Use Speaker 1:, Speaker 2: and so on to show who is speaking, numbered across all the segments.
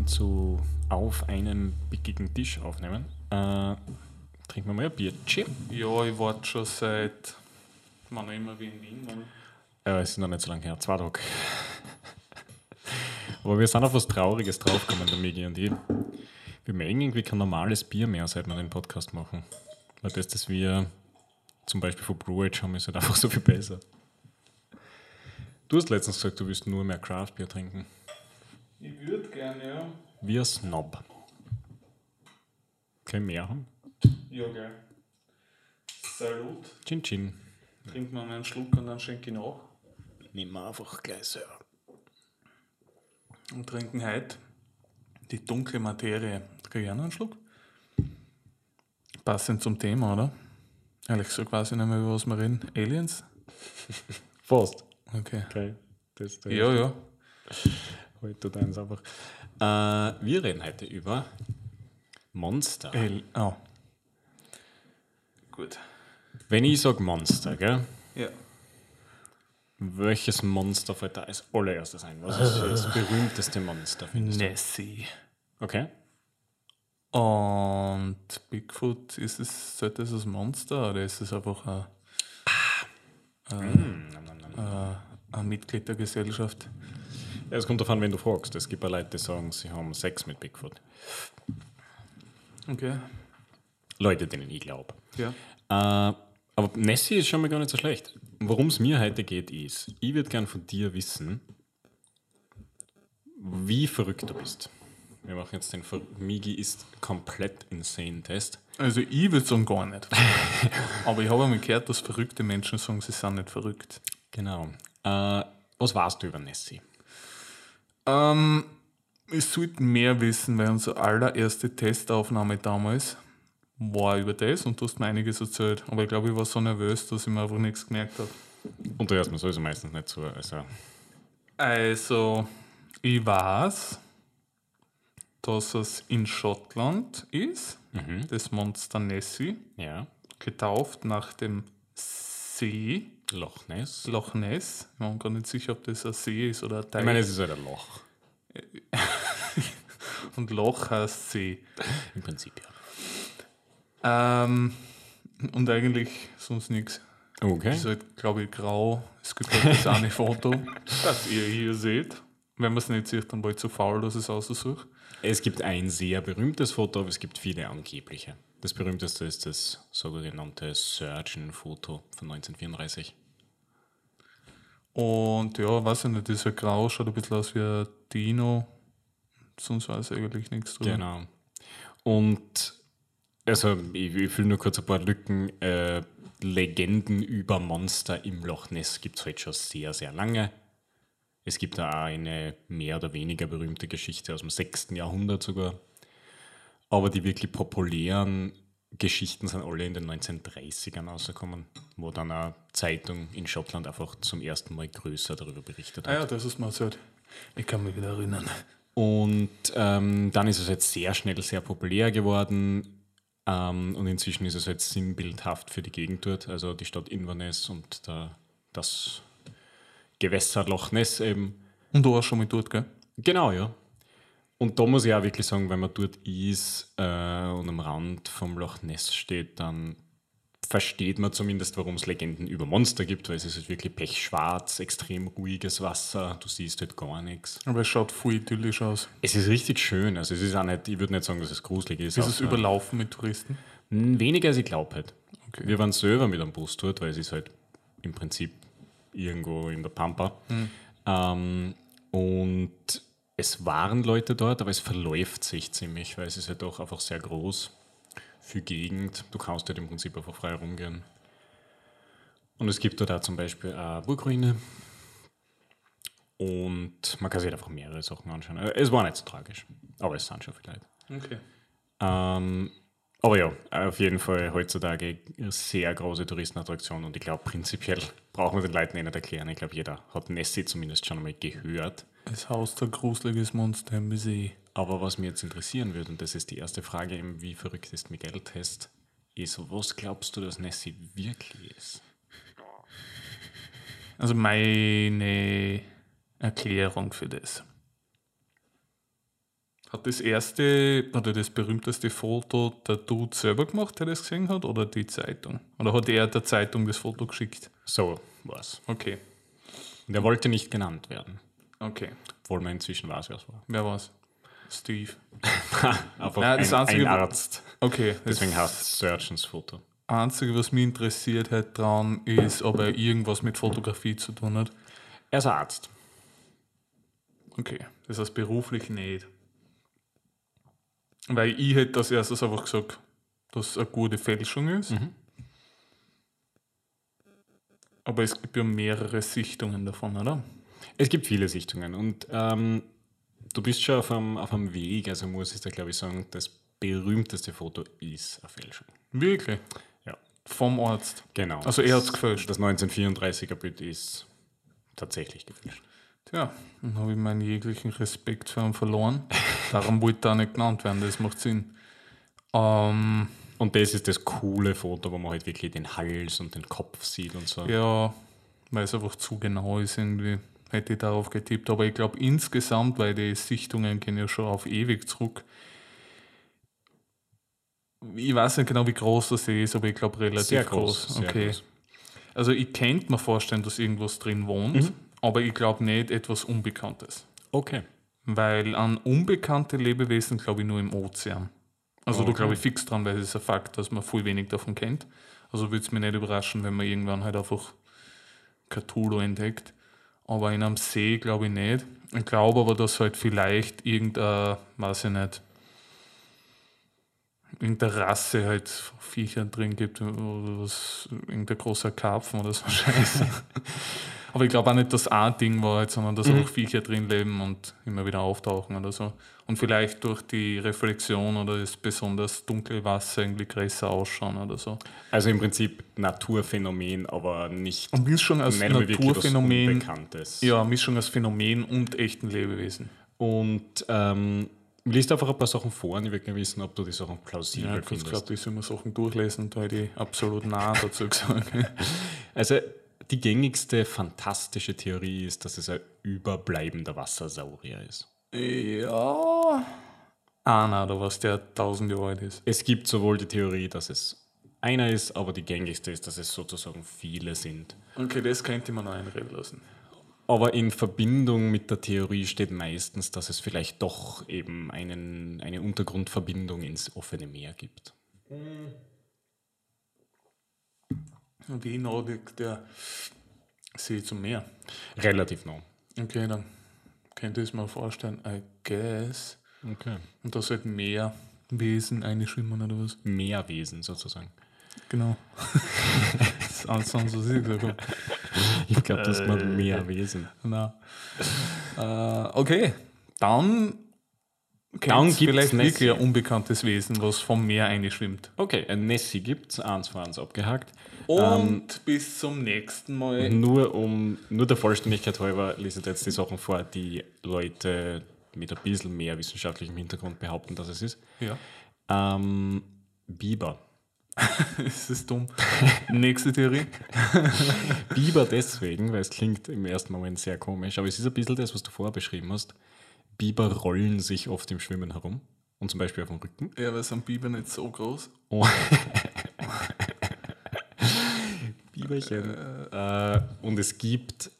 Speaker 1: willkommen zu Auf einem pickigen Tisch aufnehmen. Äh, trinken wir mal ein Bierchen.
Speaker 2: Ja, ich warte schon seit, wann immer wie in Wien.
Speaker 1: Äh, es ist noch nicht so lange her, zwei Tage. Aber wir sind auf was Trauriges draufgekommen, der Migi und ich. Wir mögen irgendwie kein normales Bier mehr, seit wir den Podcast machen. Weil das, das wir zum Beispiel von Brew Age haben, ist halt einfach so viel besser. Du hast letztens gesagt, du willst nur mehr Craft Beer trinken.
Speaker 2: Ich würde gerne, ja.
Speaker 1: Wie ein Snob. Können wir mehr haben?
Speaker 2: Ja, geil. Salut.
Speaker 1: Chin Chin.
Speaker 2: Trinkt man einen Schluck und dann schenke ich nach.
Speaker 1: Nehmen wir einfach gleich so.
Speaker 2: Und trinken heute die dunkle Materie. Krieg ich auch noch einen Schluck? Passend zum Thema, oder? Ehrlich gesagt weiß ich nicht mehr, über was wir reden. Aliens?
Speaker 1: Fast.
Speaker 2: Okay.
Speaker 1: Okay. Das, das
Speaker 2: Ja, ja.
Speaker 1: Heute tut eins einfach. Äh, wir reden heute über Monster.
Speaker 2: El oh. Gut.
Speaker 1: Wenn ich sage Monster, gell?
Speaker 2: Ja.
Speaker 1: Welches Monster fällt da als allererstes ein? Was ist das berühmteste Monster? findest du?
Speaker 2: Nessie.
Speaker 1: Okay.
Speaker 2: Und Bigfoot, ist es, sollte es ein Monster oder ist es einfach ein,
Speaker 1: Hm, nam, nam, nam.
Speaker 2: ein, ein Mitglied der Gesellschaft?
Speaker 1: Ja, es kommt davon, wenn du fragst. Es gibt ja Leute, die sagen, sie haben Sex mit Bigfoot.
Speaker 2: Okay.
Speaker 1: Leute, denen ich glaube.
Speaker 2: Ja.
Speaker 1: Äh, aber Nessie ist schon mal gar nicht so schlecht. Worum es mir heute geht, ist, ich würde gern von dir wissen, wie verrückt du bist. Wir machen jetzt den Ver Migi ist komplett insane Test.
Speaker 2: Also ich würde sagen gar nicht. Aber ich habe einmal gehört, dass verrückte Menschen sagen, sie sind nicht verrückt.
Speaker 1: Genau. Äh, was weißt du über Nessie?
Speaker 2: Ähm, ich sollte mehr wissen, weil unsere allererste Testaufnahme damals war über das und du hast mir einiges erzählt. Aber ich glaube, ich war so nervös, dass ich mir einfach nichts gemerkt habe.
Speaker 1: Und da hört man sowieso meistens nicht zu. Also,
Speaker 2: Also, ich weiß, dass es in Schottland ist, das Monster Nessie,
Speaker 1: ja.
Speaker 2: getauft nach dem See
Speaker 1: Loch Ness.
Speaker 2: Loch Ness. Ich bin gar nicht sicher, ob das ein See ist oder ein Teich.
Speaker 1: Ich meine, es ist halt ein Loch.
Speaker 2: Und Loch heißt See.
Speaker 1: Im Prinzip, ja.
Speaker 2: Ähm, und eigentlich sonst nichts.
Speaker 1: Okay.
Speaker 2: Es ist halt, glaube ich, grau. Es gibt halt das eine Foto, das ihr hier seht. Wenn man es nicht sieht, dann war ich zu faul, dass ich es aussuche.
Speaker 1: Es gibt ein sehr berühmtes Foto, aber es gibt viele angebliche. Das berühmteste ist das sogenannte Surgeon-Foto von 1934.
Speaker 2: Und ja, weiß ich nicht, ja grau, schaut ein bisschen aus wie ein Dino. Sonst weiß ich eigentlich nichts drüber.
Speaker 1: Genau. Und also ich, ich will nur kurz ein paar Lücken. Äh, Legenden über Monster im Loch Ness gibt es heute schon sehr, sehr lange. Es gibt da auch eine mehr oder weniger berühmte Geschichte aus dem 6. Jahrhundert sogar. Aber die wirklich populären Geschichten sind alle in den 1930ern rausgekommen, wo dann eine Zeitung in Schottland einfach zum ersten Mal größer darüber berichtet
Speaker 2: Ah
Speaker 1: hat.
Speaker 2: ja, das ist mir erzählt. Ich kann mich wieder erinnern.
Speaker 1: Und ähm, dann ist es jetzt sehr schnell sehr populär geworden. Ähm, und inzwischen ist es jetzt sinnbildhaft für die Gegend dort, also die Stadt Inverness und der, das Gewässer Loch Ness eben.
Speaker 2: Und du warst schon mit dort, gell?
Speaker 1: Genau, ja. Und da muss ich auch wirklich sagen, wenn man dort ist äh, und am Rand vom Loch Ness steht, dann versteht man zumindest, warum es Legenden über Monster gibt, weil es ist halt wirklich pechschwarz, extrem ruhiges Wasser, du siehst halt gar nichts.
Speaker 2: Aber es schaut voll idyllisch aus.
Speaker 1: Es ist richtig schön. Also es ist auch nicht, ich würde nicht sagen, dass es gruselig ist.
Speaker 2: Ist es überlaufen mit Touristen?
Speaker 1: äh, Weniger als ich glaube halt.
Speaker 2: Okay.
Speaker 1: Wir waren selber mit einem Bus dort, weil es ist halt im Prinzip irgendwo in der Pampa. Ähm, und es waren Leute dort, aber es verläuft sich ziemlich, weil es ist halt doch einfach sehr groß für Gegend. Du kannst halt im Prinzip einfach frei rumgehen. Und es gibt dort auch zum Beispiel eine Burgruine. Und man kann sich halt einfach mehrere Sachen anschauen. Äh, Es war nicht so tragisch, aber es sind schon viele Leute.
Speaker 2: Okay.
Speaker 1: Ähm, aber ja, auf jeden Fall heutzutage eine sehr große Touristenattraktion und ich glaube, prinzipiell brauchen wir den Leuten eh nicht erklären. Ich glaube, jeder hat Nessie zumindest schon einmal gehört.
Speaker 2: Es haust ein gruseliges Monster im See.
Speaker 1: Aber was mich jetzt interessieren würde, und das ist die erste Frage, im wie verrückt ist Miguel-Test, ist, was glaubst du, dass Nessie wirklich ist?
Speaker 2: Also meine Erklärung für das. Hat das erste oder das berühmteste Foto der Dude selber gemacht, der das gesehen hat, oder die Zeitung? Oder hat er der Zeitung das Foto geschickt?
Speaker 1: So war's.
Speaker 2: Okay,
Speaker 1: Und er wollte nicht genannt werden,
Speaker 2: okay.
Speaker 1: obwohl man inzwischen weiß, wer es war.
Speaker 2: Wer war's? Steve.
Speaker 1: Einfach
Speaker 2: Nein, das
Speaker 1: ein,
Speaker 2: Einzige-
Speaker 1: ein Arzt.
Speaker 2: Okay,
Speaker 1: Deswegen heißt es Surgeons Foto.
Speaker 2: Einzige, was mich interessiert hat dran, ist, ob er irgendwas mit Fotografie zu tun hat.
Speaker 1: Er ist ein Arzt.
Speaker 2: Okay, das heißt beruflich nicht. Weil ich hätte als erstes einfach gesagt, dass es eine gute Fälschung ist. Aber es gibt ja mehrere Sichtungen davon, oder?
Speaker 1: Es gibt viele Sichtungen und ähm, du bist schon auf einem, auf einem Weg, also muss ich da glaube ich sagen, das berühmteste Foto ist eine Fälschung.
Speaker 2: Wirklich?
Speaker 1: Ja,
Speaker 2: Vom Arzt.
Speaker 1: genau.
Speaker 2: Also er hat's gefälscht.
Speaker 1: Das 1934er Bild ist tatsächlich gefälscht.
Speaker 2: Tja, dann habe ich meinen jeglichen Respekt für ihn verloren. Darum wollte er auch nicht genannt werden, das macht Sinn. Ähm,
Speaker 1: Und das ist das coole Foto, wo man halt wirklich den Hals und den Kopf sieht und so.
Speaker 2: ja, weil es einfach zu genau ist irgendwie. Hätte ich darauf getippt. Aber ich glaube insgesamt, weil die Sichtungen gehen ja schon auf ewig zurück. Ich weiß nicht genau, wie groß das ist, aber ich glaube relativ
Speaker 1: Sehr
Speaker 2: groß.
Speaker 1: groß. Sehr
Speaker 2: okay.
Speaker 1: groß.
Speaker 2: Also ich könnte mir vorstellen, dass irgendwas drin wohnt,
Speaker 1: Mhm.
Speaker 2: aber ich glaube nicht etwas Unbekanntes.
Speaker 1: Okay.
Speaker 2: Weil an unbekannte Lebewesen glaube ich nur im Ozean. Also da
Speaker 1: Okay.
Speaker 2: glaube ich fix dran, weil es ist ein Fakt, dass man viel wenig davon kennt. Also würde es mich nicht überraschen, wenn man irgendwann halt einfach Cthulhu entdeckt. Aber in einem See glaube ich nicht. Ich glaube aber, dass halt vielleicht irgendeine, weiß ich nicht, irgendeine Rasse halt Viecher drin gibt, oder was, irgendein großer Karpfen oder so Scheiße. Aber ich glaube auch nicht, dass ein Ding war, halt, sondern dass
Speaker 1: Mhm.
Speaker 2: auch Viecher drin leben und immer wieder auftauchen oder so. Und vielleicht durch die Reflexion oder das besonders dunkle Wasser irgendwie größer ausschauen oder so.
Speaker 1: Also im Prinzip Naturphänomen, aber nicht,
Speaker 2: Und Mischung aus
Speaker 1: was
Speaker 2: Naturphänomen,
Speaker 1: Unbekanntes.
Speaker 2: ja, Mischung aus Phänomen und echten Lebewesen.
Speaker 1: Und ähm, liest einfach ein paar Sachen vor und ich will gerne wissen, ob du die Sachen plausibel
Speaker 2: Ja, ich
Speaker 1: findest.
Speaker 2: glaube, ich soll mir Sachen durchlesen und da hätte ich absolut nah dazu gesagt.
Speaker 1: Also die gängigste fantastische Theorie ist, dass es ein überbleibender Wassersaurier ist.
Speaker 2: ja. Einer oder was, der tausend Jahre alt ist.
Speaker 1: Es gibt sowohl die Theorie, dass es einer ist, aber die gängigste ist, dass es sozusagen viele sind.
Speaker 2: Okay, das könnte man noch einreden lassen.
Speaker 1: Aber in Verbindung mit der Theorie steht meistens, dass es vielleicht doch eben einen, eine Untergrundverbindung ins offene Meer gibt.
Speaker 2: Und wie nah liegt der See zum Meer?
Speaker 1: Relativ nah.
Speaker 2: Okay, dann könnte ich es mir vorstellen, I guess.
Speaker 1: Okay.
Speaker 2: Und da sollten mehr Wesen einschwimmen oder was?
Speaker 1: Meerwesen sozusagen.
Speaker 2: Genau. das ist sonst, was ich gesagt habe.
Speaker 1: Ich glaube, das
Speaker 2: Äh.
Speaker 1: war Meerwesen.
Speaker 2: Na. Äh, okay, dann,
Speaker 1: Dann
Speaker 2: vielleicht
Speaker 1: Nessie.
Speaker 2: wirklich ein unbekanntes Wesen, was vom Meer einschwimmt.
Speaker 1: Okay, ein Nessie gibt es, eins von eins abgehakt.
Speaker 2: Und bis zum nächsten Mal.
Speaker 1: Nur um, nur der Vollständigkeit halber lese ich jetzt die Sachen vor, die Leute mit ein bisschen mehr wissenschaftlichem Hintergrund behaupten, dass es ist.
Speaker 2: Ja,
Speaker 1: Ähm, Biber.
Speaker 2: es ist dumm. Nächste Theorie.
Speaker 1: Biber deswegen, weil es klingt im ersten Moment sehr komisch, aber es ist ein bisschen das, was du vorher beschrieben hast. Biber rollen sich oft im Schwimmen herum und zum Beispiel auf dem Rücken.
Speaker 2: Ja, weil sind Biber nicht so groß.
Speaker 1: Oh. Biberchen. Äh, und es gibt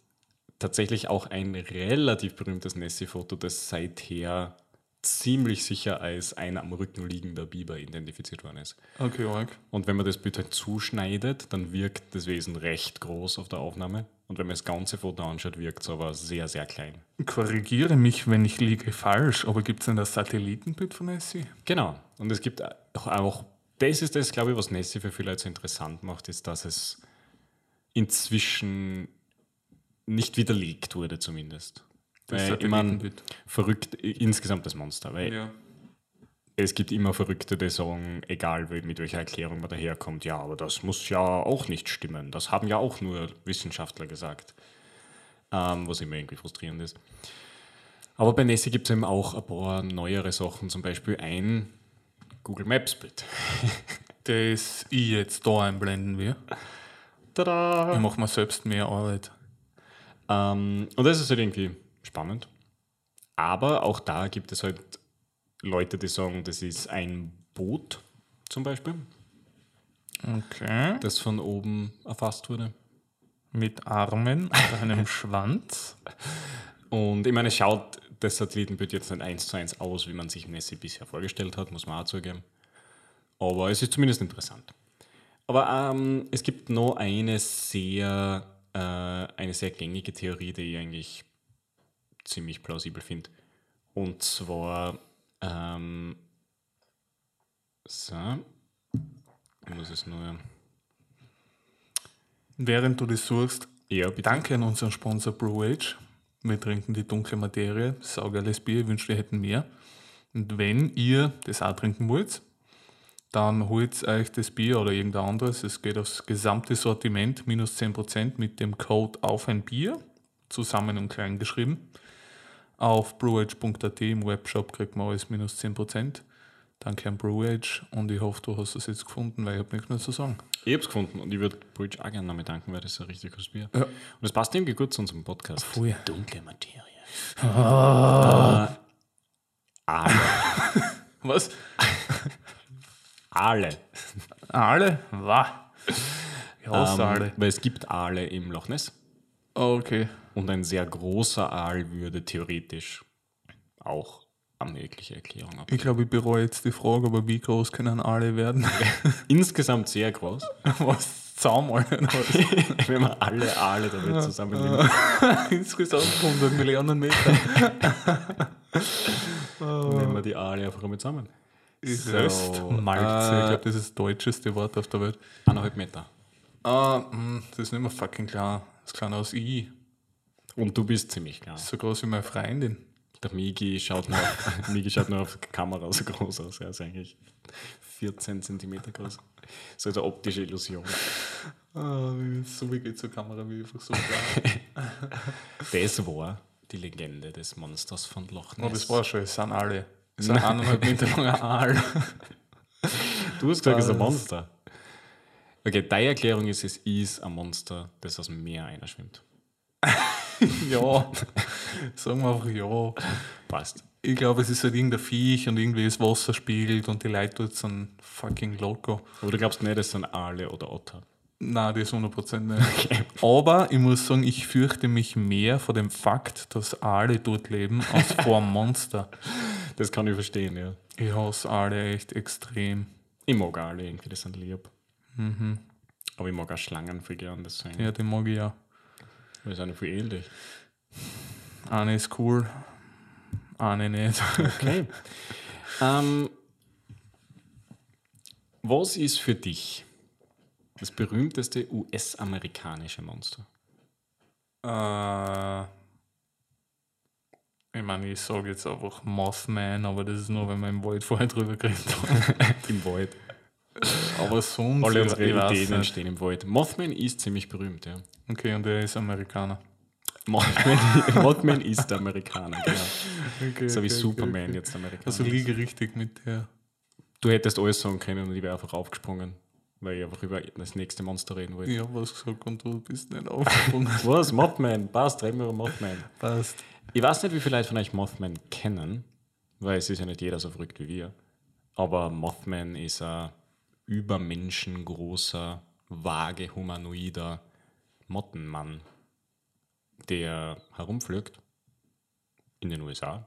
Speaker 1: tatsächlich auch ein relativ berühmtes Nessie-Foto, das seither ziemlich sicher als ein am Rücken liegender Biber identifiziert worden ist.
Speaker 2: Okay, arg.
Speaker 1: Und wenn man das Bild halt zuschneidet, dann wirkt das Wesen recht groß auf der Aufnahme. Und wenn man das ganze Foto anschaut, wirkt es aber sehr, sehr klein.
Speaker 2: Korrigiere mich, wenn ich liege falsch, aber gibt es denn das Satellitenbild von Nessie?
Speaker 1: Genau. Und es gibt auch, auch das ist das, glaube ich, was Nessie für viele Leute so interessant macht, ist, dass es inzwischen nicht widerlegt wurde, zumindest.
Speaker 2: Das
Speaker 1: Weil, ich mein,
Speaker 2: Satellitenbild.
Speaker 1: verrückt insgesamt das Monster, weil
Speaker 2: Ja.
Speaker 1: es gibt immer Verrückte, die sagen, egal mit welcher Erklärung man daherkommt, ja, aber das muss ja auch nicht stimmen. Das haben ja auch nur Wissenschaftler gesagt. Ähm, was immer irgendwie frustrierend ist. Aber bei Nessie gibt es eben auch ein paar neuere Sachen, zum Beispiel ein Google Maps Bild.
Speaker 2: Das ich jetzt da einblenden will.
Speaker 1: Tada!
Speaker 2: Ich mache mir selbst mehr Arbeit.
Speaker 1: Ähm, und das ist halt irgendwie spannend. Aber auch da gibt es halt Leute, die sagen, das ist ein Boot zum Beispiel,
Speaker 2: Okay.
Speaker 1: das von oben erfasst wurde.
Speaker 2: Mit Armen und einem Schwanz.
Speaker 1: Und ich meine, es schaut das Satellitenbild jetzt nicht eins zu eins aus, wie man sich Nessie bisher vorgestellt hat, muss man auch zugeben. Aber es ist zumindest interessant. Aber ähm, es gibt noch eine sehr, äh, eine sehr gängige Theorie, die ich eigentlich ziemlich plausibel finde. Und zwar, ähm, so, ich muss es nur,
Speaker 2: Während du das suchst,
Speaker 1: ja, bitte.
Speaker 2: danke an unseren Sponsor Brewage. Wir trinken die dunkle Materie, saugeiles Bier, ich wünschte, wir hätten mehr. Und wenn ihr das auch trinken wollt, dann holt euch das Bier oder irgendein anderes. Es geht aufs gesamte Sortiment, minus 10% mit dem Code auf ein Bier, zusammen und klein geschrieben. Auf brewage.at im Webshop kriegt man alles minus 10%. Danke an Brewage und ich hoffe, du hast es jetzt gefunden, weil ich habe nichts mehr zu sagen.
Speaker 1: Ich hab's gefunden und ich würde Bridge auch gerne noch danken, weil das ist ein richtig gutes Bier.
Speaker 2: Ja.
Speaker 1: Und das passt irgendwie gut zu unserem Podcast.
Speaker 2: Voll.
Speaker 1: Dunkle Materie. Äh, Aale.
Speaker 2: Was?
Speaker 1: Aale.
Speaker 2: Aale? Wa? Ja,
Speaker 1: Ähm,
Speaker 2: Aale.
Speaker 1: weil es gibt Aale im Loch Ness
Speaker 2: Okay.
Speaker 1: und ein sehr großer Aal würde theoretisch auch eine mögliche Erklärung haben.
Speaker 2: Ich glaube, ich bereue jetzt die Frage, aber wie groß können alle werden?
Speaker 1: Insgesamt sehr groß,
Speaker 2: was? Was?
Speaker 1: wenn man alle Aale Welt zusammennimmt.
Speaker 2: Insgesamt 100 Millionen Meter.
Speaker 1: Nehmen wir die Aale einfach einmal zusammen.
Speaker 2: Ich
Speaker 1: So.
Speaker 2: Malze.
Speaker 1: äh,
Speaker 2: ich glaube, das ist das deutscheste Wort auf der Welt.
Speaker 1: Eineinhalb Meter.
Speaker 2: Ah, mh, das ist nicht mehr fucking klar. Das kleiner als ich.
Speaker 1: Und du bist ziemlich klar.
Speaker 2: So groß wie meine Freundin.
Speaker 1: Der Migi schaut nur, auf- Migi schaut nur auf die Kamera so groß aus. Er ist eigentlich 14 Zentimeter groß. So eine optische Illusion.
Speaker 2: Wie- so wie geht zur Kamera, wie einfach so.
Speaker 1: Das war die Legende des Monsters von Loch Ness.
Speaker 2: oh, das war schon, es sind alle. Es sind eineinhalb Meter langer Aal.
Speaker 1: Du hast gesagt, es ist ein? Monster. Okay, deine Erklärung ist, es ist ein Monster, das aus dem Meer einer schwimmt.
Speaker 2: ja. Sagen wir einfach ja.
Speaker 1: Passt.
Speaker 2: Ich glaube, es ist halt irgendein Viech und irgendwie das Wasser spiegelt und die Leute dort sind fucking loco.
Speaker 1: Aber du glaubst nicht, es sind Aale oder Otter.
Speaker 2: Nein, das 100% nicht. Aber ich muss sagen, ich fürchte mich mehr vor dem Fakt, dass Aale dort leben, als vor einem Monster.
Speaker 1: Das kann ich verstehen, ja.
Speaker 2: Ich hasse Aale echt extrem.
Speaker 1: Ich mag Aale irgendwie, das sind lieb. Aber ich mag auch Schlangen viel gern, deswegen.
Speaker 2: Ja, den mag ich ja.
Speaker 1: Wir sind viel ähnlich.
Speaker 2: Eine ist cool, eine nicht.
Speaker 1: Okay. ähm, was ist für dich das berühmteste US-amerikanische Monster?
Speaker 2: äh, ich meine, ich sage jetzt einfach Mothman, aber das ist nur, wenn wir im Wald vorher drüber geredet haben.
Speaker 1: Im Wald.
Speaker 2: Aber sonst.
Speaker 1: Alle unsere Ideen
Speaker 2: nicht.
Speaker 1: entstehen im Wald. Mothman ist ziemlich berühmt, ja.
Speaker 2: Okay, und er ist Amerikaner.
Speaker 1: Mothman, Mothman ist Amerikaner, genau.
Speaker 2: Okay,
Speaker 1: So wie
Speaker 2: okay,
Speaker 1: Superman
Speaker 2: okay.
Speaker 1: jetzt Amerikaner.
Speaker 2: Also liege richtig mit der.
Speaker 1: Du hättest alles sagen können und ich wäre einfach aufgesprungen, weil ich einfach über das nächste Monster reden wollte.
Speaker 2: Ich habe was gesagt und du bist nicht aufgesprungen.
Speaker 1: Was? Mothman? Passt, reden wir über Mothman.
Speaker 2: Passt.
Speaker 1: Ich weiß nicht, wie viele Leute von euch Mothman kennen, weil es ist ja nicht jeder so verrückt wie wir. Aber Mothman ist ein übermenschengroßer, vage, humanoider Mottenmann, der herumflügt in den USA.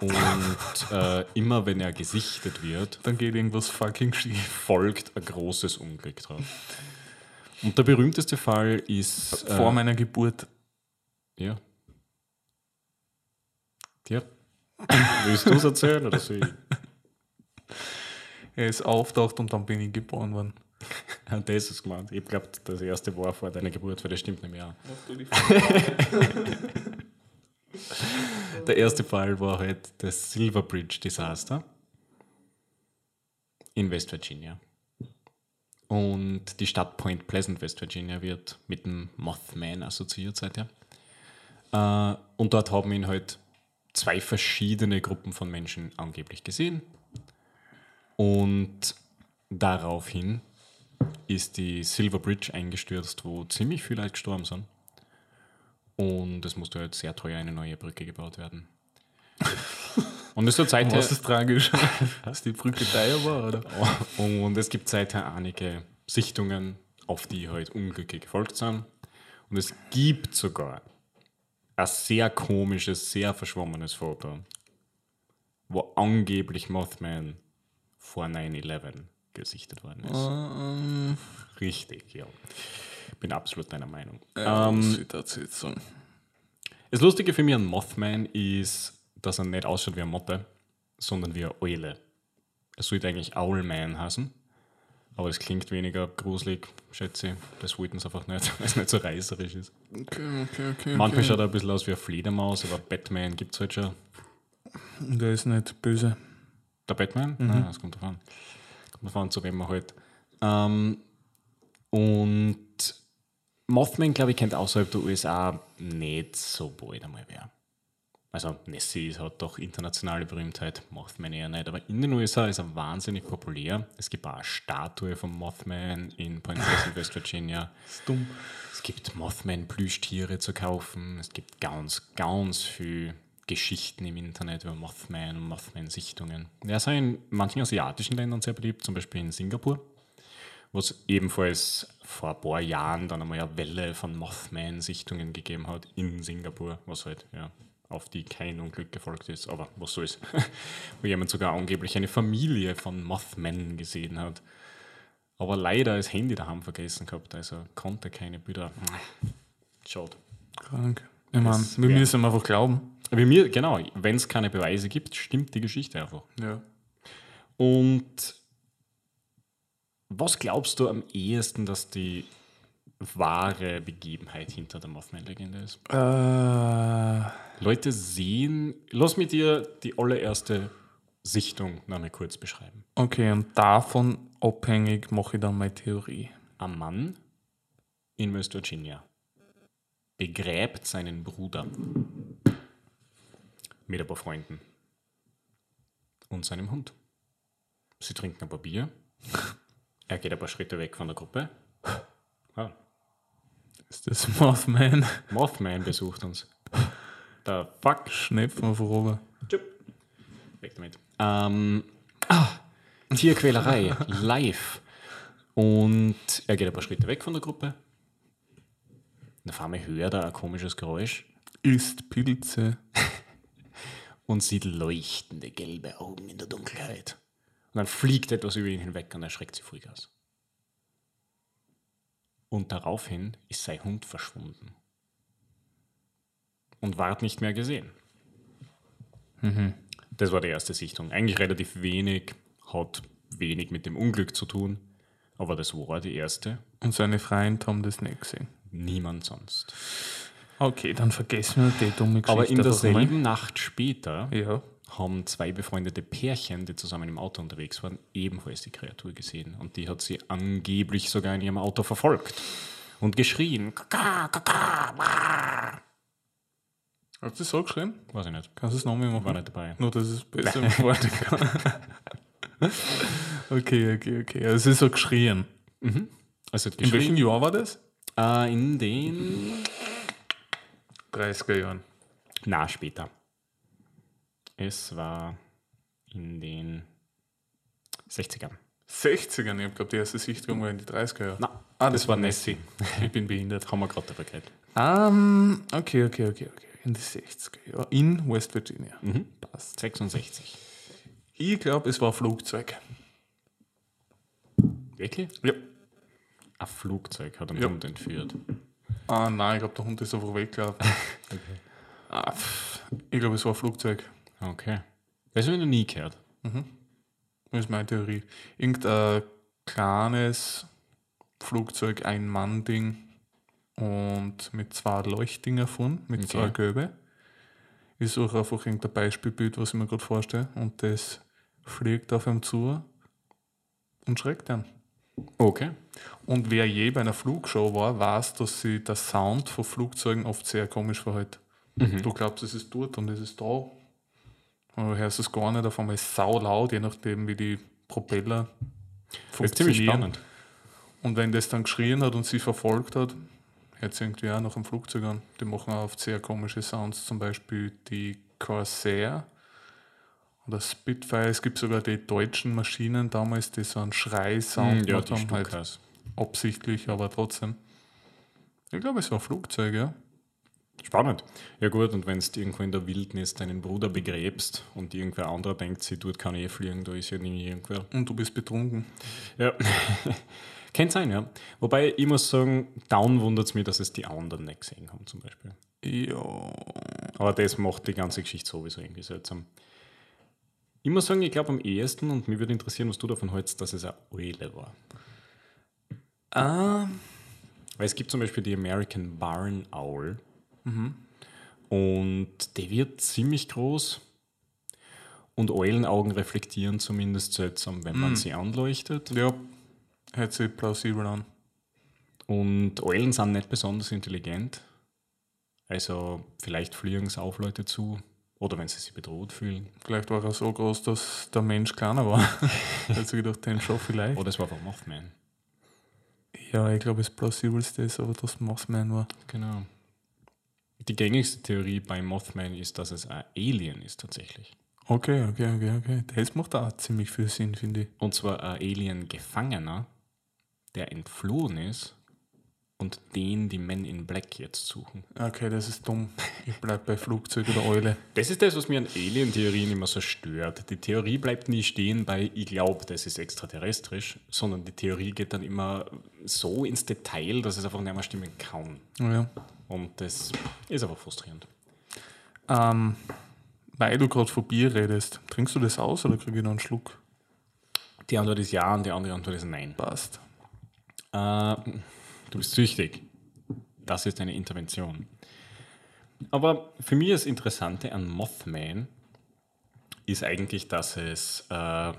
Speaker 1: Und äh, immer wenn er gesichtet wird,
Speaker 2: Dann geht irgendwas fucking schief.
Speaker 1: folgt ein großes Unglück drauf. Und der berühmteste Fall ist. äh,
Speaker 2: Vor meiner Geburt.
Speaker 1: Ja. Ja. Willst du es erzählen oder soll ich?
Speaker 2: Er ist auftaucht und dann bin ich geboren worden.
Speaker 1: Das ist gemeint. Ich glaube, das erste war vor deiner Geburt, weil das stimmt nicht mehr. Der erste Fall war halt das Silver Bridge Desaster in West Virginia. Und die Stadt Point Pleasant, West Virginia, wird mit dem Mothman assoziiert seither. Äh, und dort haben ihn halt zwei verschiedene Gruppen von Menschen angeblich gesehen. Und daraufhin ist die Silver Bridge eingestürzt, wo ziemlich viele Leute gestorben sind. Und es musste halt sehr teuer eine neue Brücke gebaut werden. Und es ist seither,
Speaker 2: Was ist tragisch? Dass die Brücke teuer war, oder?
Speaker 1: und es gibt seither einige Sichtungen, auf die halt Unglücke gefolgt sind. Und es gibt sogar ein sehr komisches, sehr verschwommenes Foto, wo angeblich Mothman vor 9-11 gesichtet worden ist.
Speaker 2: Ähm,
Speaker 1: Richtig, ja. Bin absolut deiner Meinung.
Speaker 2: ja,
Speaker 1: Ähm,
Speaker 2: jetzt sagen?
Speaker 1: Das Lustige für mich an Mothman ist, dass er nicht ausschaut wie eine Motte, sondern wie eine Eule. Es sollte eigentlich Owlman heißen, aber es klingt weniger gruselig, schätze ich. Das wollten sie einfach nicht, weil es nicht so reißerisch ist.
Speaker 2: Okay, okay, okay.
Speaker 1: Manchmal
Speaker 2: okay.
Speaker 1: schaut er ein bisschen aus wie eine Fledermaus, aber Batman gibt es halt schon.
Speaker 2: Der ist nicht böse.
Speaker 1: Der Batman? Nein, das kommt davon. Kommt davon, zu wem man halt. Ähm, und Mothman, glaube ich, kennt außerhalb der USA nicht so bald einmal wer. Also Nessie hat doch internationale Berühmtheit, Mothman eher nicht. Aber in den USA ist er wahnsinnig populär. Es gibt auch eine Statue von Mothman in Point Pleasant, West Virginia.
Speaker 2: ist dumm.
Speaker 1: Es gibt Mothman-Plüschtiere zu kaufen. Es gibt ganz, ganz viel Geschichten im Internet über Mothman und Mothman-Sichtungen. Er ist auch in manchen asiatischen Ländern sehr beliebt, zum Beispiel in Singapur, wo es ebenfalls vor ein paar Jahren dann einmal eine Welle von Mothman-Sichtungen gegeben hat in Singapur, was halt ja, auf die kein Unglück gefolgt ist, aber was soll's. wo jemand sogar angeblich eine Familie von Mothman gesehen hat. Aber leider das Handy daheim vergessen gehabt, also konnte keine Bilder. Schade.
Speaker 2: Krank. Ich meine, wir müssen einfach glauben.
Speaker 1: Wie mir, genau, wenn es keine Beweise gibt, stimmt die Geschichte einfach.
Speaker 2: Ja.
Speaker 1: Und was glaubst du am ehesten, dass die wahre Begebenheit hinter der Mothman-Legende ist?
Speaker 2: Äh,
Speaker 1: Leute sehen, lass mir dir die allererste Sichtung noch mal kurz beschreiben.
Speaker 2: okay, und davon abhängig mache ich dann meine Theorie.
Speaker 1: Ein Mann in West Virginia begräbt seinen Bruder mit ein paar Freunden und seinem Hund. Sie trinken ein paar Bier. Er geht ein paar Schritte weg von der Gruppe. Ah,
Speaker 2: Ist das Mothman?
Speaker 1: Mothman besucht uns. Der Fuck.
Speaker 2: Schnepfen auf oben.
Speaker 1: Tschüpp. Weg damit. Ähm, ah, Tierquälerei, live. Und er geht ein paar Schritte weg von der Gruppe. Und auf einmal hört er ein komisches Geräusch
Speaker 2: Isst Pilze.
Speaker 1: Und sieht leuchtende gelbe Augen in der Dunkelheit. Und dann fliegt etwas über ihn hinweg und erschreckt sie Vollgas. Und daraufhin ist sein Hund verschwunden. Und ward nicht mehr gesehen. Das war die erste Sichtung. Eigentlich relativ wenig, hat wenig mit dem Unglück zu tun, aber das war die erste.
Speaker 2: Und seine Freunde haben das nicht gesehen.
Speaker 1: Niemand sonst.
Speaker 2: Okay, dann vergessen wir die dumme Geschichte.
Speaker 1: Aber in derselben Nacht später
Speaker 2: Ja.
Speaker 1: haben zwei befreundete Pärchen, die zusammen im Auto unterwegs waren, ebenfalls die Kreatur gesehen. Und die hat sie angeblich sogar in ihrem Auto verfolgt und geschrien. Kaka, kaka, wah.
Speaker 2: Hast du das so geschrieben?
Speaker 1: Weiß ich nicht.
Speaker 2: Kannst du es nochmal machen?
Speaker 1: War nicht dabei.
Speaker 2: Nur, dass es besser im Wort okay, okay, okay. Also es ist so geschrien.
Speaker 1: Also hat
Speaker 2: In welchem
Speaker 1: geschrien.
Speaker 2: Jahr war das?
Speaker 1: Äh, in den.
Speaker 2: 30er Jahren.
Speaker 1: Na, später. Es war in den 60ern.
Speaker 2: 60ern, ich gerade die erste Sichtung war in die 30er Jahre.
Speaker 1: Na,
Speaker 2: Ah,
Speaker 1: das war Nessie.
Speaker 2: Ich bin behindert.
Speaker 1: Haben wir gerade darüber geredet.
Speaker 2: Um, okay, okay, okay, okay. In die 60er Jahre. In West Virginia.
Speaker 1: Mhm.
Speaker 2: Passt.
Speaker 1: 66.
Speaker 2: Ich glaube, es war ein Flugzeug.
Speaker 1: Wirklich?
Speaker 2: Ja.
Speaker 1: Ein Flugzeug hat einen
Speaker 2: Ja.
Speaker 1: Hund entführt.
Speaker 2: Ah, nein, ich glaube, der Hund ist einfach weggelaufen. ah, pff, ich glaube, es war ein Flugzeug.
Speaker 1: Okay. Das habe ich noch nie gehört.
Speaker 2: Das ist meine Theorie. Irgendein kleines Flugzeug, ein Mann-Ding und mit zwei Leuchtdinger von, mit zwei
Speaker 1: Okay.
Speaker 2: Göbe. Ich suche einfach irgendein Beispielbild, was ich mir gerade vorstelle. Und das fliegt auf ihm zu und schreckt ihn.
Speaker 1: Okay.
Speaker 2: Und wer je bei einer Flugshow war, weiß, dass sich der Sound von Flugzeugen oft sehr komisch verhält. Du glaubst, es ist dort und es ist da. Aber du hörst es gar nicht, auf einmal ist es sau laut, je nachdem, wie die Propeller
Speaker 1: Das ist ziemlich
Speaker 2: funktionieren.
Speaker 1: spannend.
Speaker 2: Und wenn das dann geschrien hat und sie verfolgt hat, hört sie irgendwie auch nach einem Flugzeug an. Die machen auch oft sehr komische Sounds, zum Beispiel die Corsair Oder Spitfire, es gibt sogar die deutschen Maschinen damals, die so einen Schrei-Sound
Speaker 1: Hm, ja,
Speaker 2: gemacht haben, halt absichtlich, aber trotzdem. Ich glaube, es war ein Flugzeug, ja.
Speaker 1: Spannend. Ja gut, und wenn du irgendwo in der Wildnis deinen Bruder begräbst und irgendwer anderer denkt, sie dort kann eh fliegen, da ist ja nie irgendwer.
Speaker 2: Und du bist betrunken.
Speaker 1: Ja. Könnte sein, ja. Wobei, ich muss sagen, down wundert es mich, dass es die anderen nicht gesehen haben, zum Beispiel.
Speaker 2: Ja.
Speaker 1: Aber das macht die ganze Geschichte sowieso irgendwie seltsam. Ich muss sagen, ich glaube am ehesten, und mich würde interessieren, was du davon hältst, dass es eine Eule war.
Speaker 2: Ah,
Speaker 1: Weil es gibt zum Beispiel die American Barn Owl. Und die wird ziemlich groß. Und Eulenaugen reflektieren zumindest seltsam, wenn man sie anleuchtet.
Speaker 2: ja, hört sich plausibel an.
Speaker 1: Und Eulen sind nicht besonders intelligent. Also vielleicht fliegen sie auf Leute zu. Oder wenn sie sich bedroht fühlen.
Speaker 2: Vielleicht war er so groß, dass der Mensch kleiner war. Sich gedacht, den schon vielleicht.
Speaker 1: Oder es war einfach Mothman.
Speaker 2: Ja, ich glaube, das plausibelste ist aber, dass Mothman war.
Speaker 1: Genau. Die gängigste Theorie bei Mothman ist, dass es ein Alien ist tatsächlich.
Speaker 2: Okay, okay, okay, okay. Das macht auch ziemlich viel Sinn, finde ich.
Speaker 1: Und zwar ein Alien-Gefangener, der entflohen ist und den die Men in Black jetzt suchen.
Speaker 2: Okay, das ist dumm. Ich bleib bei Flugzeug oder Eule.
Speaker 1: Das ist das, was mir an Alien-Theorien immer so stört. Die Theorie bleibt nie stehen bei, ich glaube, das ist extraterrestrisch, sondern die Theorie geht dann immer so ins Detail, dass es einfach nicht mehr stimmen kann.
Speaker 2: Ja.
Speaker 1: Und das ist einfach frustrierend.
Speaker 2: Ähm, weil du gerade von Bier redest, trinkst du das aus oder krieg ich noch einen Schluck?
Speaker 1: Die Antwort ist ja und die andere Antwort ist nein.
Speaker 2: Passt.
Speaker 1: Äh, du bist süchtig. Das ist eine Intervention. Aber für mich das Interessante an Mothman ist eigentlich, dass es äh,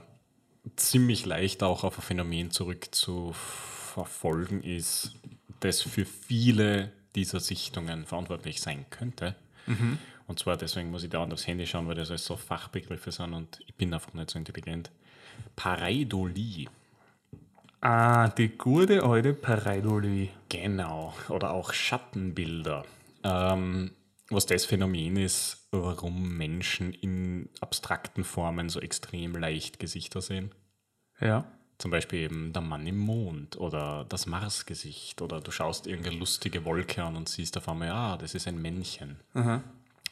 Speaker 1: ziemlich leicht auch auf ein Phänomen zurückzuverfolgen ist, das für viele dieser Sichtungen verantwortlich sein könnte. Und zwar deswegen muss ich dauernd aufs Handy schauen, weil das alles so Fachbegriffe sind und ich bin einfach nicht so intelligent. Pareidolie.
Speaker 2: Ah, die gute alte Pareidolie.
Speaker 1: Genau, oder auch Schattenbilder. Ähm, was das Phänomen ist, warum Menschen in abstrakten Formen so extrem leicht Gesichter sehen.
Speaker 2: Ja.
Speaker 1: Zum Beispiel eben der Mann im Mond oder das Marsgesicht oder du schaust irgendeine lustige Wolke an und siehst auf einmal, ah, das ist ein Männchen.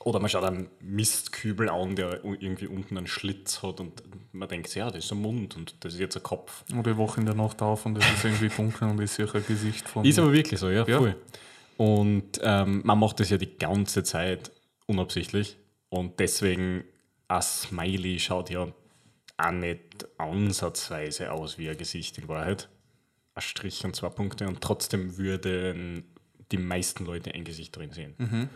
Speaker 1: Oder man schaut einen Mistkübel an, der irgendwie unten einen Schlitz hat und man denkt, ja, das ist ein Mund und das ist jetzt ein Kopf.
Speaker 2: Oder ich wache in der Nacht auf und es ist irgendwie dunkel und ich sehe ein Gesicht von.
Speaker 1: Ist aber wirklich so, ja,
Speaker 2: Ja.
Speaker 1: voll. Und ähm, man macht das ja die ganze Zeit unabsichtlich. Und deswegen, ein Smiley schaut ja auch nicht ansatzweise aus wie ein Gesicht in Wahrheit. Ein Strich und zwei Punkte. Und trotzdem würden die meisten Leute ein Gesicht drin sehen.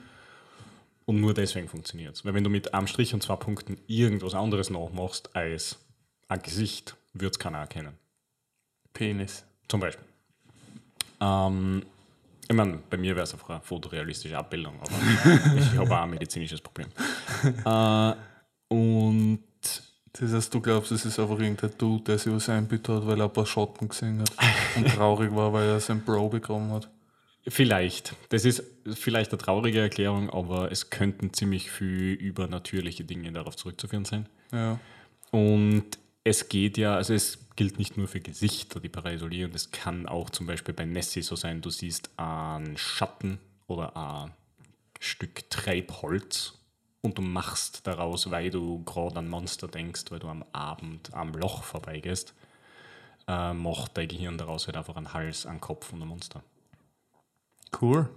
Speaker 1: Und nur deswegen funktioniert es. Weil wenn du mit einem Strich und zwei Punkten irgendwas anderes nachmachst als ein Gesicht, wird es keiner erkennen.
Speaker 2: Penis.
Speaker 1: Zum Beispiel. Ähm, ich meine, bei mir wäre es einfach eine fotorealistische Abbildung, aber ich habe auch ein medizinisches Problem. äh, und
Speaker 2: Das heißt, du glaubst, es ist einfach irgendein Dude, der sich was einbüht hat, weil er ein paar Schotten gesehen hat und traurig war, weil er sein Bro bekommen hat.
Speaker 1: Vielleicht, das ist vielleicht eine traurige Erklärung, aber es könnten ziemlich viel übernatürliche Dinge darauf zurückzuführen sein.
Speaker 2: Ja.
Speaker 1: Und es geht ja, also es gilt nicht nur für Gesichter, die Pareidolie, und es kann auch zum Beispiel bei Nessie so sein, du siehst einen Schatten oder ein Stück Treibholz und du machst daraus, weil du gerade an Monster denkst, weil du am Abend am Loch vorbeigehst, äh, macht dein Gehirn daraus halt einfach einen Hals, einen Kopf und ein Monster.
Speaker 2: Cool.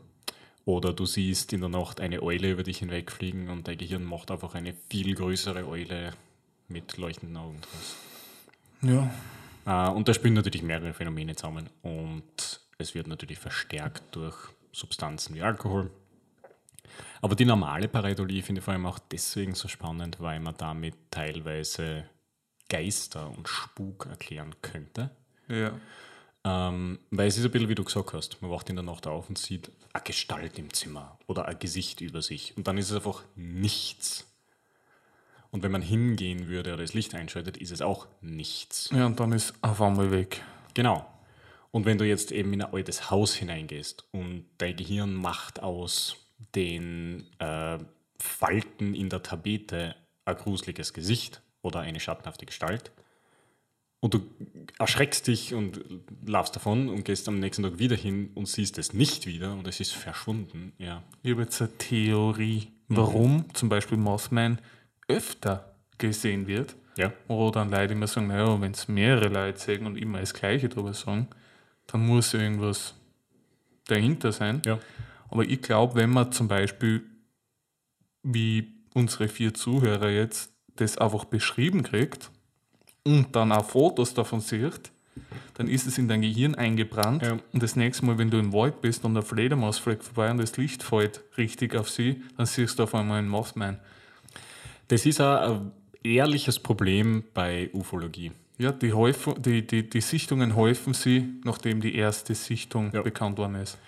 Speaker 1: Oder du siehst in der Nacht eine Eule über dich hinwegfliegen und dein Gehirn macht einfach eine viel größere Eule mit leuchtenden Augen draus.
Speaker 2: Ja.
Speaker 1: Äh, und da spielen natürlich mehrere Phänomene zusammen und es wird natürlich verstärkt durch Substanzen wie Alkohol. Aber die normale Pareidolie finde ich vor allem auch deswegen so spannend, weil man damit teilweise Geister und Spuk erklären könnte.
Speaker 2: Ja.
Speaker 1: Ähm, weil es ist ein bisschen, wie du gesagt hast, man wacht in der Nacht auf und sieht eine Gestalt im Zimmer oder ein Gesicht über sich und dann ist es einfach nichts. Und wenn man hingehen würde oder das Licht einschaltet, ist es auch nichts.
Speaker 2: Ja, und dann ist auf einmal weg.
Speaker 1: Genau. Und wenn du jetzt eben in ein altes Haus hineingehst und dein Gehirn macht aus den äh, Falten in der Tapete ein gruseliges Gesicht, oder eine schattenhafte Gestalt. Und du erschreckst dich und laufst davon und gehst am nächsten Tag wieder hin und siehst es nicht wieder und es ist verschwunden. Ja.
Speaker 2: Ich habe jetzt eine Theorie, warum zum Beispiel Mothman öfter gesehen wird.
Speaker 1: Ja.
Speaker 2: Wo dann Leute immer sagen, naja, wenn es mehrere Leute sehen und immer das Gleiche drüber sagen, dann muss irgendwas dahinter sein.
Speaker 1: Ja.
Speaker 2: Aber ich glaube, wenn man zum Beispiel, wie unsere vier Zuhörer jetzt, das einfach beschrieben kriegt und dann auch Fotos davon sieht, dann ist es in dein Gehirn eingebrannt.
Speaker 1: Ja.
Speaker 2: Und das nächste Mal, wenn du im Wald bist und der Fledermaus fliegt vorbei und das Licht fällt richtig auf sie, dann siehst du auf einmal einen Mothman.
Speaker 1: Das ist auch ein ehrliches Problem bei Ufologie.
Speaker 2: Ja, die, häufen, die, die, die Sichtungen häufen sie, nachdem die erste Sichtung
Speaker 1: Ja.
Speaker 2: bekannt worden ist.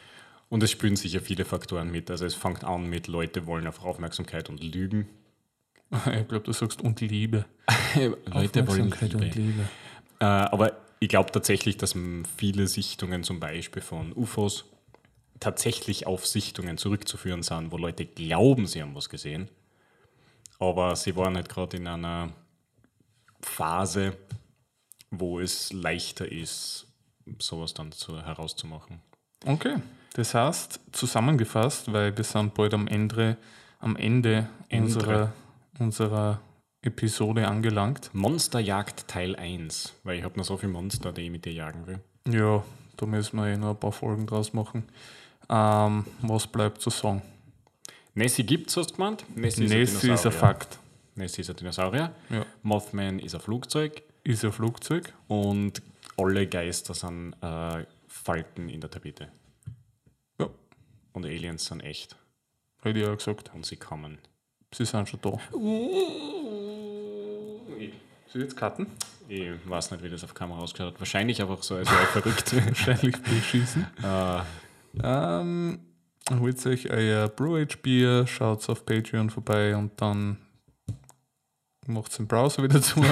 Speaker 1: Und es spielen sicher viele Faktoren mit. Also es fängt an mit Leute wollen auf Aufmerksamkeit und lügen.
Speaker 2: Ich glaube, du sagst und Liebe.
Speaker 1: Leute wollen Liebe.
Speaker 2: und Liebe.
Speaker 1: Äh, aber ich glaube tatsächlich, dass viele Sichtungen zum Beispiel von UFOs tatsächlich auf Sichtungen zurückzuführen sind, wo Leute glauben, sie haben was gesehen. Aber sie waren halt gerade in einer Phase, wo es leichter ist, sowas dann zu, herauszumachen.
Speaker 2: Okay, das heißt, zusammengefasst, weil wir sind bald am Ende, am Ende
Speaker 1: Ende.
Speaker 2: unserer, unserer Episode angelangt.
Speaker 1: Monsterjagd Teil 1, weil ich habe noch so viele Monster, die ich mit dir jagen will.
Speaker 2: Ja, da müssen wir eh noch ein paar Folgen draus machen. Ähm, was bleibt zu sagen?
Speaker 1: Nessie gibt's, hast du gemeint? Nessie
Speaker 2: Nessie ist ein
Speaker 1: Dinosaurier.
Speaker 2: Fakt.
Speaker 1: Nessie ist ein Dinosaurier.
Speaker 2: Ja.
Speaker 1: Mothman ist ein Flugzeug.
Speaker 2: Ist ein Flugzeug.
Speaker 1: Und alle Geister sind äh, Falten in der Tapete.
Speaker 2: Ja,
Speaker 1: Und Aliens sind echt.
Speaker 2: hätte ich ja gesagt.
Speaker 1: Und sie kommen.
Speaker 2: Sie sind schon da.
Speaker 1: Ich,
Speaker 2: Sie jetzt Karten?
Speaker 1: ich weiß nicht, wie das auf Kamera ausgeschaut hat. Wahrscheinlich einfach so, als wäre ich verrückt.
Speaker 2: Wahrscheinlich beschießen.
Speaker 1: äh,
Speaker 2: Ähm, holt euch euer Brew Age Bier, schaut auf Patreon vorbei und dann macht den Browser wieder zu.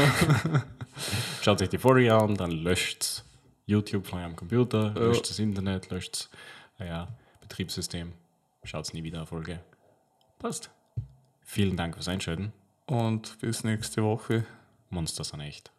Speaker 1: schaut euch die Folge an, dann löscht YouTube von eurem Computer,
Speaker 2: Ja.
Speaker 1: löscht das Internet, löscht ja, Betriebssystem. Schaut nie wieder eine Folge. Passt. Vielen Dank fürs Einschalten.
Speaker 2: und bis nächste Woche.
Speaker 1: Monster sind echt.